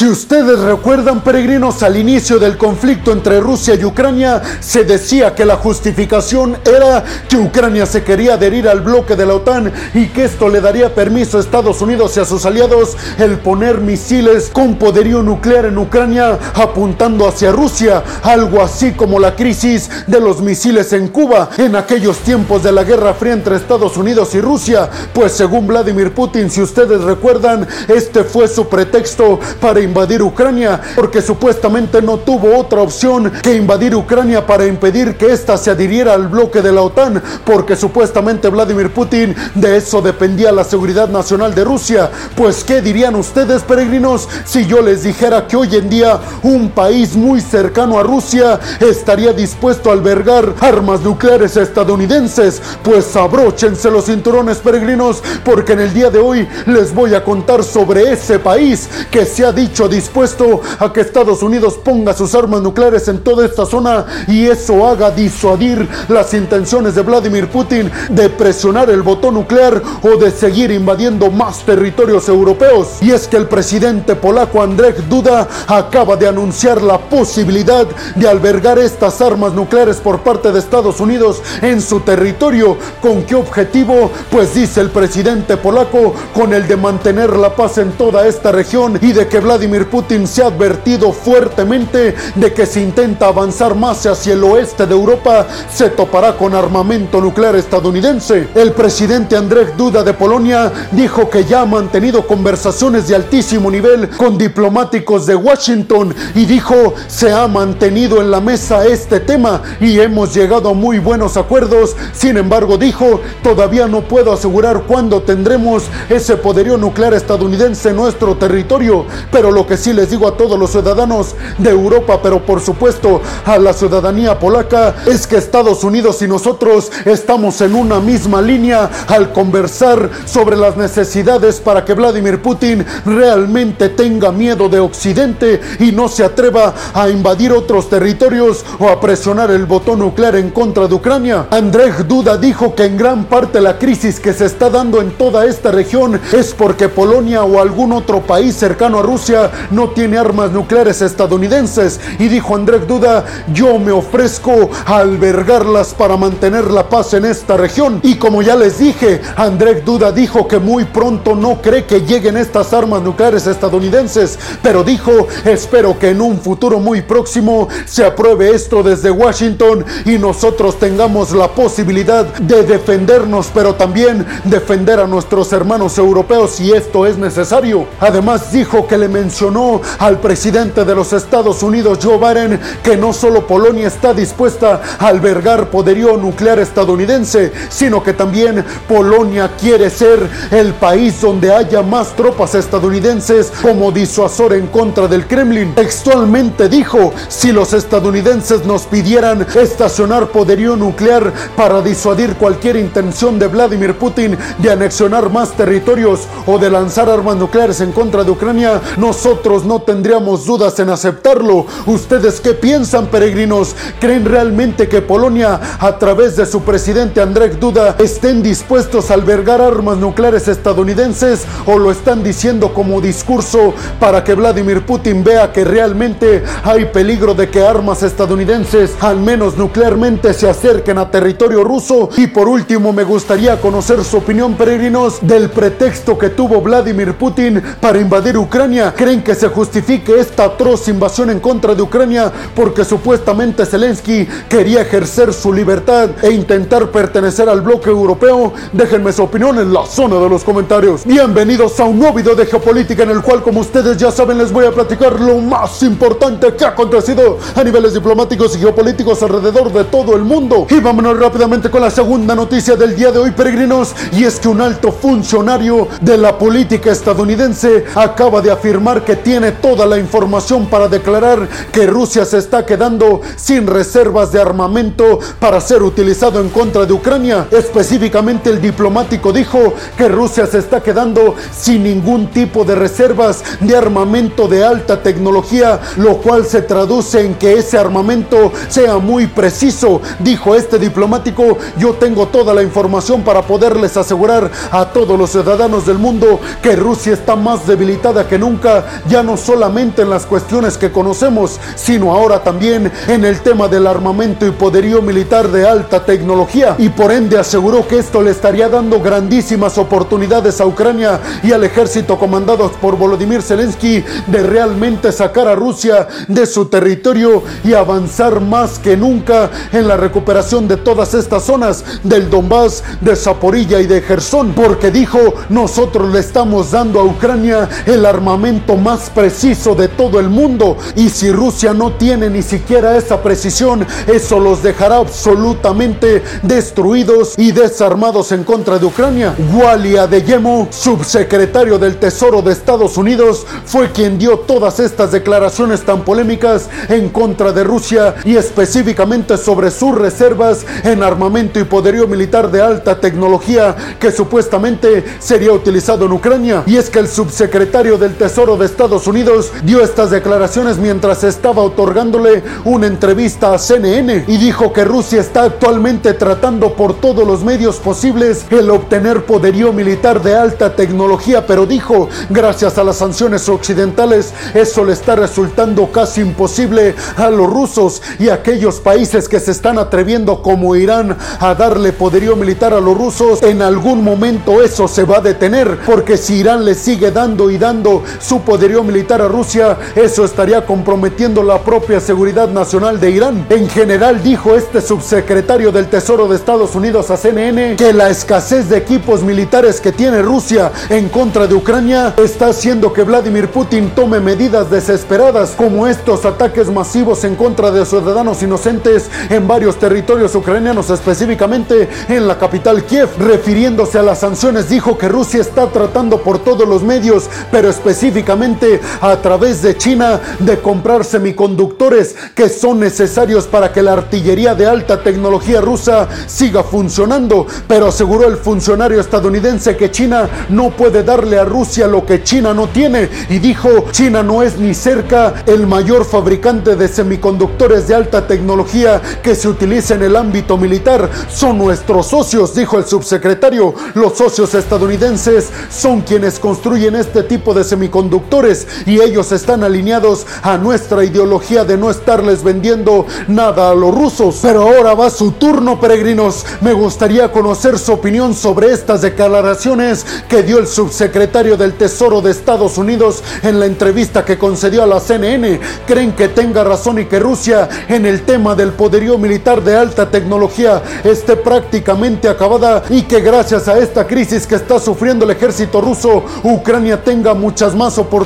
Si ustedes recuerdan, peregrinos, al inicio del conflicto entre Rusia y Ucrania, se decía que la justificación era que Ucrania se quería adherir al bloque de la OTAN y que esto le daría permiso a Estados Unidos y a sus aliados el poner misiles con poderío nuclear en Ucrania apuntando hacia Rusia, algo así como la crisis de los misiles en Cuba en aquellos tiempos de la Guerra Fría entre Estados Unidos y Rusia, pues según Vladimir Putin, si ustedes recuerdan, este fue su pretexto para invadir Ucrania, porque supuestamente no tuvo otra opción que invadir Ucrania para impedir que ésta se adhiriera al bloque de la OTAN, porque supuestamente Vladimir Putin de eso dependía la seguridad nacional de Rusia. Pues, ¿qué dirían ustedes, peregrinos, si yo les dijera que hoy en día un país muy cercano a Rusia estaría dispuesto a albergar armas nucleares estadounidenses? Pues abróchense los cinturones, peregrinos, porque en el día de hoy les voy a contar sobre ese país que se ha dicho dispuesto a que Estados Unidos ponga sus armas nucleares en toda esta zona y eso haga disuadir las intenciones de Vladimir Putin de presionar el botón nuclear o de seguir invadiendo más territorios europeos. Y es que el presidente polaco Andrzej Duda acaba de anunciar la posibilidad de albergar estas armas nucleares por parte de Estados Unidos en su territorio. ¿Con qué objetivo? Pues dice el presidente polaco con el de mantener la paz en toda esta región y de que Vladimir Putin se ha advertido fuertemente de que se intenta avanzar más hacia el oeste de Europa se topará con armamento nuclear estadounidense. El presidente Andrzej Duda de Polonia dijo que ya ha mantenido conversaciones de altísimo nivel con diplomáticos de Washington y dijo se ha mantenido en la mesa este tema y hemos llegado a muy buenos acuerdos. Sin embargo, dijo, todavía no puedo asegurar cuándo tendremos ese poderío nuclear estadounidense en nuestro territorio, pero lo que sí les digo a todos los ciudadanos de Europa, pero por supuesto a la ciudadanía polaca, es que Estados Unidos y nosotros estamos en una misma línea al conversar sobre las necesidades para que Vladimir Putin realmente tenga miedo de Occidente y no se atreva a invadir otros territorios o a presionar el botón nuclear en contra de Ucrania. Andrzej Duda dijo que en gran parte la crisis que se está dando en toda esta región es porque Polonia o algún otro país cercano a Rusia no tiene armas nucleares estadounidenses y dijo Andrzej Duda, yo me ofrezco a albergarlas para mantener la paz en esta región. Y como ya les dije, Andrzej Duda dijo que muy pronto no cree que lleguen estas armas nucleares estadounidenses, pero dijo, espero que en un futuro muy próximo se apruebe esto desde Washington y nosotros tengamos la posibilidad de defendernos, pero también defender a nuestros hermanos europeos si esto es necesario. Además dijo que le mencionó al presidente de los Estados Unidos, Joe Biden, que no solo Polonia está dispuesta a albergar poderío nuclear estadounidense, sino que también Polonia quiere ser el país donde haya más tropas estadounidenses como disuasor en contra del Kremlin. Textualmente dijo, si los estadounidenses nos pidieran estacionar poderío nuclear para disuadir cualquier intención de Vladimir Putin de anexionar más territorios o de lanzar armas nucleares en contra de Ucrania, nosotros no tendríamos dudas en aceptarlo. ¿Ustedes qué piensan, peregrinos? ¿Creen realmente que Polonia, a través de su presidente Andrzej Duda, estén dispuestos a albergar armas nucleares estadounidenses o lo están diciendo como discurso para que Vladimir Putin vea que realmente hay peligro de que armas estadounidenses, al menos nuclearmente, se acerquen a territorio ruso? Y por último, me gustaría conocer su opinión, peregrinos, del pretexto que tuvo Vladimir Putin para invadir Ucrania. ¿Creen que se justifique esta atroz invasión en contra de Ucrania porque supuestamente Zelensky quería ejercer su libertad e intentar pertenecer al bloque europeo? Déjenme su opinión en la zona de los comentarios. Bienvenidos a un nuevo video de geopolítica en el cual, como ustedes ya saben, les voy a platicar lo más importante que ha acontecido a niveles diplomáticos y geopolíticos alrededor de todo el mundo. Y vámonos rápidamente con la segunda noticia del día de hoy, peregrinos, y es que un alto funcionario de la política estadounidense acaba de afirmar que tiene toda la información para declarar que Rusia se está quedando sin reservas de armamento para ser utilizado en contra de Ucrania. Específicamente el diplomático dijo que Rusia se está quedando sin ningún tipo de reservas de armamento de alta tecnología, lo cual se traduce en que ese armamento sea muy preciso. Dijo este diplomático, yo tengo toda la información para poderles asegurar a todos los ciudadanos del mundo que Rusia está más debilitada que nunca ya no solamente en las cuestiones que conocemos, sino ahora también en el tema del armamento y poderío militar de alta tecnología. Y por ende aseguró que esto le estaría dando grandísimas oportunidades a Ucrania y al ejército comandados por Volodymyr Zelensky de realmente sacar a Rusia de su territorio y avanzar más que nunca en la recuperación de todas estas zonas del Donbass, de Zaporilla y de Gerson, porque dijo, nosotros le estamos dando a Ucrania el armamento más preciso de todo el mundo y si Rusia no tiene ni siquiera esa precisión, eso los dejará absolutamente destruidos y desarmados en contra de Ucrania. Wally Adeyemo, subsecretario del Tesoro de Estados Unidos, fue quien dio todas estas declaraciones tan polémicas en contra de Rusia y específicamente sobre sus reservas en armamento y poderío militar de alta tecnología que supuestamente sería utilizado en Ucrania. Y es que el subsecretario del Tesoro de Estados Unidos dio estas declaraciones mientras estaba otorgándole una entrevista a CNN y dijo que Rusia está actualmente tratando por todos los medios posibles el obtener poderío militar de alta tecnología, pero dijo, gracias a las sanciones occidentales, eso le está resultando casi imposible a los rusos y a aquellos países que se están atreviendo como Irán a darle poderío militar a los rusos, en algún momento eso se va a detener, porque si Irán le sigue dando y dando su poderío militar a Rusia, eso estaría comprometiendo la propia seguridad nacional de Irán. En general dijo este subsecretario del Tesoro de Estados Unidos a CNN que la escasez de equipos militares que tiene Rusia en contra de Ucrania está haciendo que Vladimir Putin tome medidas desesperadas como estos ataques masivos en contra de ciudadanos inocentes en varios territorios ucranianos, específicamente en la capital Kiev. Refiriéndose a las sanciones, dijo que Rusia está tratando por todos los medios, pero específicamente a través de China, de comprar semiconductores que son necesarios para que la artillería de alta tecnología rusa siga funcionando. Pero aseguró el funcionario estadounidense que China no puede darle a Rusia lo que China no tiene y dijo, China no es ni cerca el mayor fabricante de semiconductores de alta tecnología que se utiliza en el ámbito militar. Son nuestros socios, dijo el subsecretario. Los socios estadounidenses son quienes construyen este tipo de semiconductores y ellos están alineados a nuestra ideología de no estarles vendiendo nada a los rusos. Pero ahora va su turno, peregrinos. Me gustaría conocer su opinión sobre estas declaraciones que dio el subsecretario del Tesoro de Estados Unidos en la entrevista que concedió a la CNN. ¿Creen que tenga razón y que Rusia en el tema del poderío militar de alta tecnología esté prácticamente acabada y que gracias a esta crisis que está sufriendo el ejército ruso, Ucrania tenga muchas más oportunidades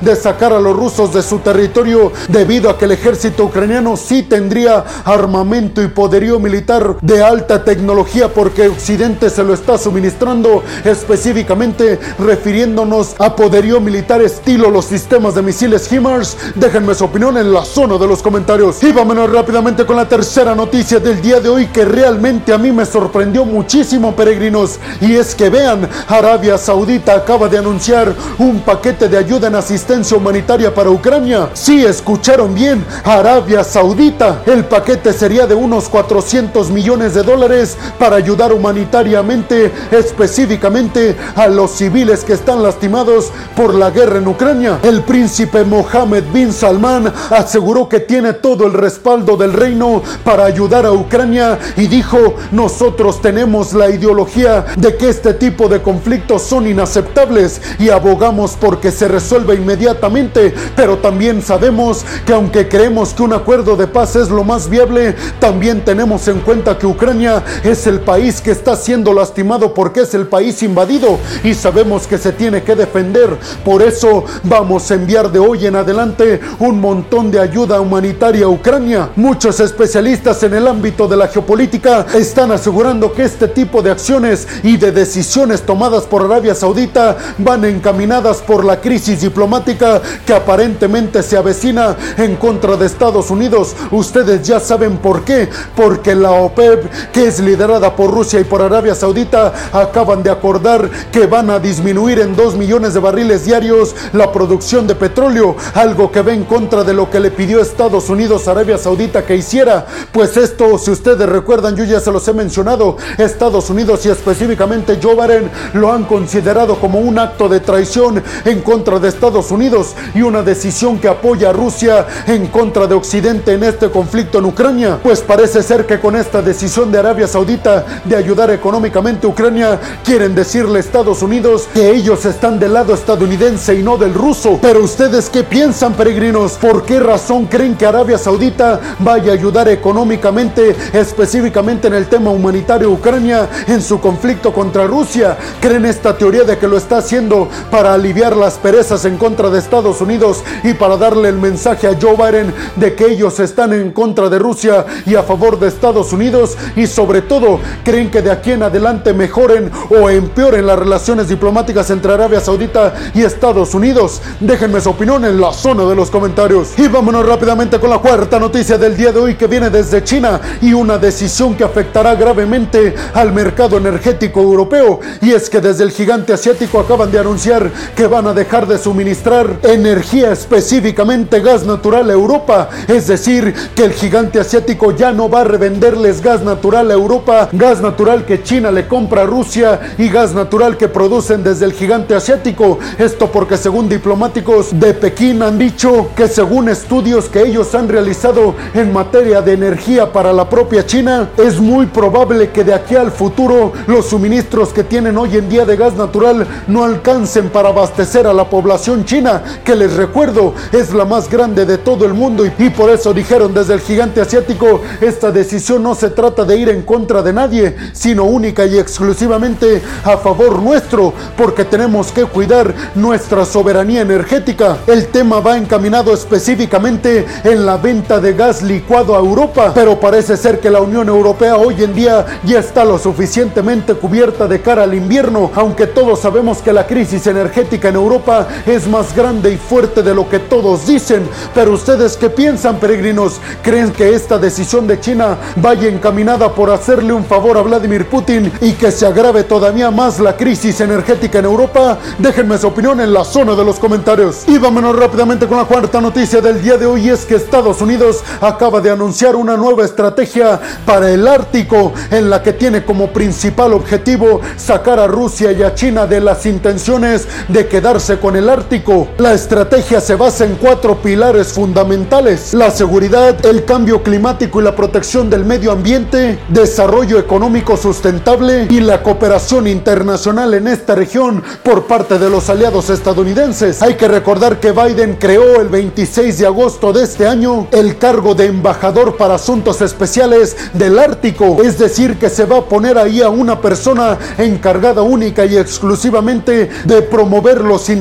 de sacar a los rusos de su territorio debido a que el ejército ucraniano sí tendría armamento y poderío militar de alta tecnología porque Occidente se lo está suministrando específicamente refiriéndonos a poderío militar estilo los sistemas de misiles HIMARS. Déjenme su opinión en la zona de los comentarios. Y vámonos rápidamente con la tercera noticia del día de hoy que realmente a mí me sorprendió muchísimo peregrinos y es que vean, Arabia Saudita acaba de anunciar un de ayuda en asistencia humanitaria para Ucrania. Sí, escucharon bien, Arabia Saudita. El paquete sería de unos 400 millones de dólares para ayudar humanitariamente, específicamente a los civiles que están lastimados por la guerra en Ucrania. El príncipe Mohammed bin Salman aseguró que tiene todo el respaldo del reino para ayudar a Ucrania y dijo, nosotros tenemos la ideología de que este tipo de conflictos son inaceptables y abogamos porque se resuelva inmediatamente, pero también sabemos que aunque creemos que un acuerdo de paz es lo más viable, también tenemos en cuenta que Ucrania es el país que está siendo lastimado porque es el país invadido y sabemos que se tiene que defender. Por eso vamos a enviar de hoy en adelante un montón de ayuda humanitaria a Ucrania. Muchos especialistas en el ámbito de la geopolítica están asegurando que este tipo de acciones y de decisiones tomadas por Arabia Saudita van encaminadas por la crisis diplomática que aparentemente se avecina en contra de Estados Unidos. Ustedes ya saben por qué. Porque la OPEP, que es liderada por Rusia y por Arabia Saudita, acaban de acordar que van a disminuir en 2 millones de barriles diarios la producción de petróleo, algo que va en contra de lo que le pidió Estados Unidos a Arabia Saudita que hiciera. Pues esto, si ustedes recuerdan, yo ya se los he mencionado, Estados Unidos y específicamente Joe Biden lo han considerado como un acto de traición en contra de Estados Unidos y una decisión que apoya a Rusia en contra de Occidente en este conflicto en Ucrania. Pues parece ser que con esta decisión de Arabia Saudita de ayudar económicamente a Ucrania, quieren decirle a Estados Unidos que ellos están del lado estadounidense y no del ruso. Pero ustedes qué piensan, peregrinos? ¿Por qué razón creen que Arabia Saudita vaya a ayudar económicamente, específicamente en el tema humanitario Ucrania, en su conflicto contra Rusia? ¿Creen esta teoría de que lo está haciendo para aliviar las perezas en contra de Estados Unidos y para darle el mensaje a Joe Biden de que ellos están en contra de Rusia y a favor de Estados Unidos? Y sobre todo, ¿creen que de aquí en adelante mejoren o empeoren las relaciones diplomáticas entre Arabia Saudita y Estados Unidos? Déjenme su opinión en la zona de los comentarios. Y vámonos rápidamente con la cuarta noticia del día de hoy que viene desde China y una decisión que afectará gravemente al mercado energético europeo. Y es que desde el gigante asiático acaban de anunciar que van a dejar de suministrar energía específicamente gas natural a Europa. Es decir, que el gigante asiático ya no va a revenderles gas natural a Europa, gas natural que China le compra a Rusia y gas natural que producen desde el gigante asiático. Esto porque según diplomáticos de Pekín han dicho que según estudios que ellos han realizado en materia de energía para la propia China, es muy probable que de aquí al futuro los suministros que tienen hoy en día de gas natural no alcancen para abastecer a la población china, que les recuerdo es la más grande de todo el mundo y, y por eso dijeron desde el gigante asiático, esta decisión no se trata de ir en contra de nadie, sino única y exclusivamente a favor nuestro, porque tenemos que cuidar nuestra soberanía energética. El tema va encaminado específicamente en la venta de gas licuado a Europa, pero parece ser que la Unión Europea hoy en día ya está lo suficientemente cubierta de cara al invierno, aunque todos sabemos que la crisis energética en Europa es más grande y fuerte de lo que todos dicen. Pero ustedes qué piensan, peregrinos? ¿Creen que esta decisión de China vaya encaminada por hacerle un favor a Vladimir Putin y que se agrave todavía más la crisis energética en Europa? Déjenme su opinión en la zona de los comentarios. Y vámonos rápidamente con la cuarta noticia del día de hoy es que Estados Unidos acaba de anunciar una nueva estrategia para el Ártico en la que tiene como principal objetivo sacar a Rusia y a China de las intenciones de quedarse con el Ártico. La estrategia se basa en cuatro pilares fundamentales. La seguridad, el cambio climático y la protección del medio ambiente, desarrollo económico sustentable y la cooperación internacional en esta región por parte de los aliados estadounidenses. Hay que recordar que Biden creó el 26 de agosto de este año el cargo de embajador para asuntos especiales del Ártico, es decir, que se va a poner ahí a una persona encargada única y exclusivamente de promover los intereses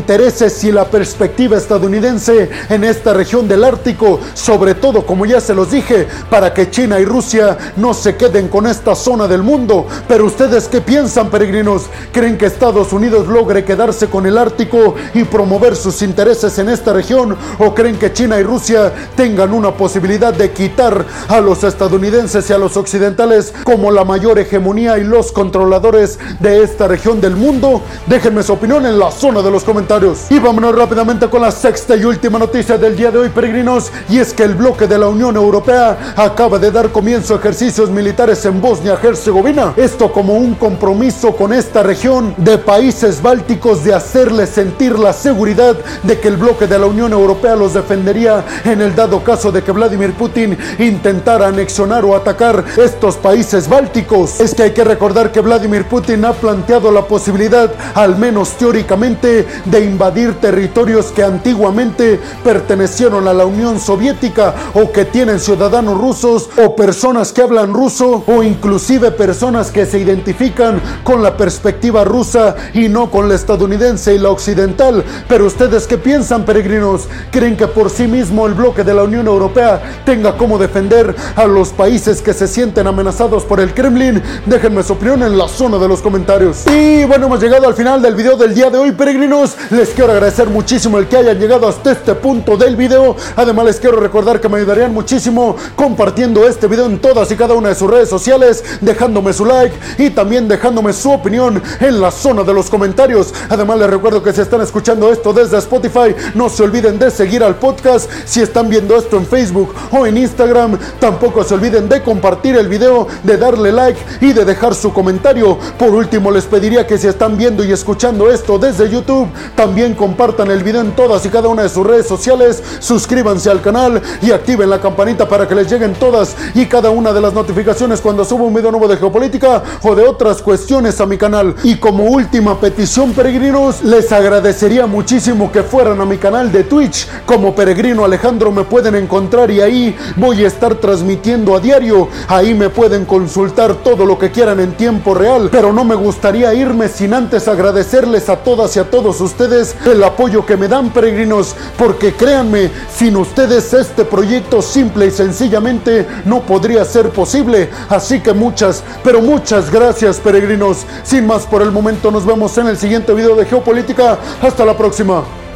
y la perspectiva estadounidense en esta región del Ártico, sobre todo, como ya se los dije, para que China y Rusia no se queden con esta zona del mundo. Pero ustedes qué piensan, peregrinos? ¿Creen que Estados Unidos logre quedarse con el Ártico y promover sus intereses en esta región? ¿O creen que China y Rusia tengan una posibilidad de quitar a los estadounidenses y a los occidentales como la mayor hegemonía y los controladores de esta región del mundo? Déjenme su opinión en la zona de los comentarios. Y vámonos rápidamente con la sexta y última noticia del día de hoy, peregrinos, y es que el bloque de la Unión Europea acaba de dar comienzo a ejercicios militares en Bosnia-Herzegovina. Esto como un compromiso con esta región de países bálticos de hacerles sentir la seguridad de que el bloque de la Unión Europea los defendería en el dado caso de que Vladimir Putin intentara anexionar o atacar estos países bálticos. Es que hay que recordar que Vladimir Putin ha planteado la posibilidad, al menos teóricamente, de invadir territorios que antiguamente pertenecieron a la Unión Soviética o que tienen ciudadanos rusos o personas que hablan ruso o inclusive personas que se identifican con la perspectiva rusa y no con la estadounidense y la occidental. Pero ustedes qué piensan, peregrinos? ¿Creen que por sí mismo el bloque de la Unión Europea tenga cómo defender a los países que se sienten amenazados por el Kremlin? Déjenme su opinión en la zona de los comentarios. Y bueno, hemos llegado al final del video del día de hoy, peregrinos. Les quiero agradecer muchísimo el que hayan llegado hasta este punto del video. Además, les quiero recordar que me ayudarían muchísimo compartiendo este video en todas y cada una de sus redes sociales, dejándome su like y también dejándome su opinión en la zona de los comentarios. Además, les recuerdo que si están escuchando esto desde Spotify, no se olviden de seguir al podcast. Si están viendo esto en Facebook o en Instagram, tampoco se olviden de compartir el video, de darle like y de dejar su comentario. Por último, les pediría que si están viendo y escuchando esto desde YouTube, También compartan el video en todas y cada una de sus redes sociales. Suscríbanse al canal y activen la campanita para que les lleguen todas y cada una de las notificaciones cuando suba un video nuevo de geopolítica o de otras cuestiones a mi canal. Y como última petición, peregrinos, les agradecería muchísimo que fueran a mi canal de Twitch. Como peregrino Alejandro me pueden encontrar y ahí voy a estar transmitiendo a diario. Ahí me pueden consultar todo lo que quieran en tiempo real. Pero no me gustaría irme sin antes agradecerles a todas y a todos el apoyo que me dan, peregrinos. Porque créanme, sin ustedes este proyecto simple y sencillamente no podría ser posible. Así que muchas, pero muchas gracias, peregrinos. Sin más por el momento, nos vemos en el siguiente video de Geopolítica. Hasta la próxima.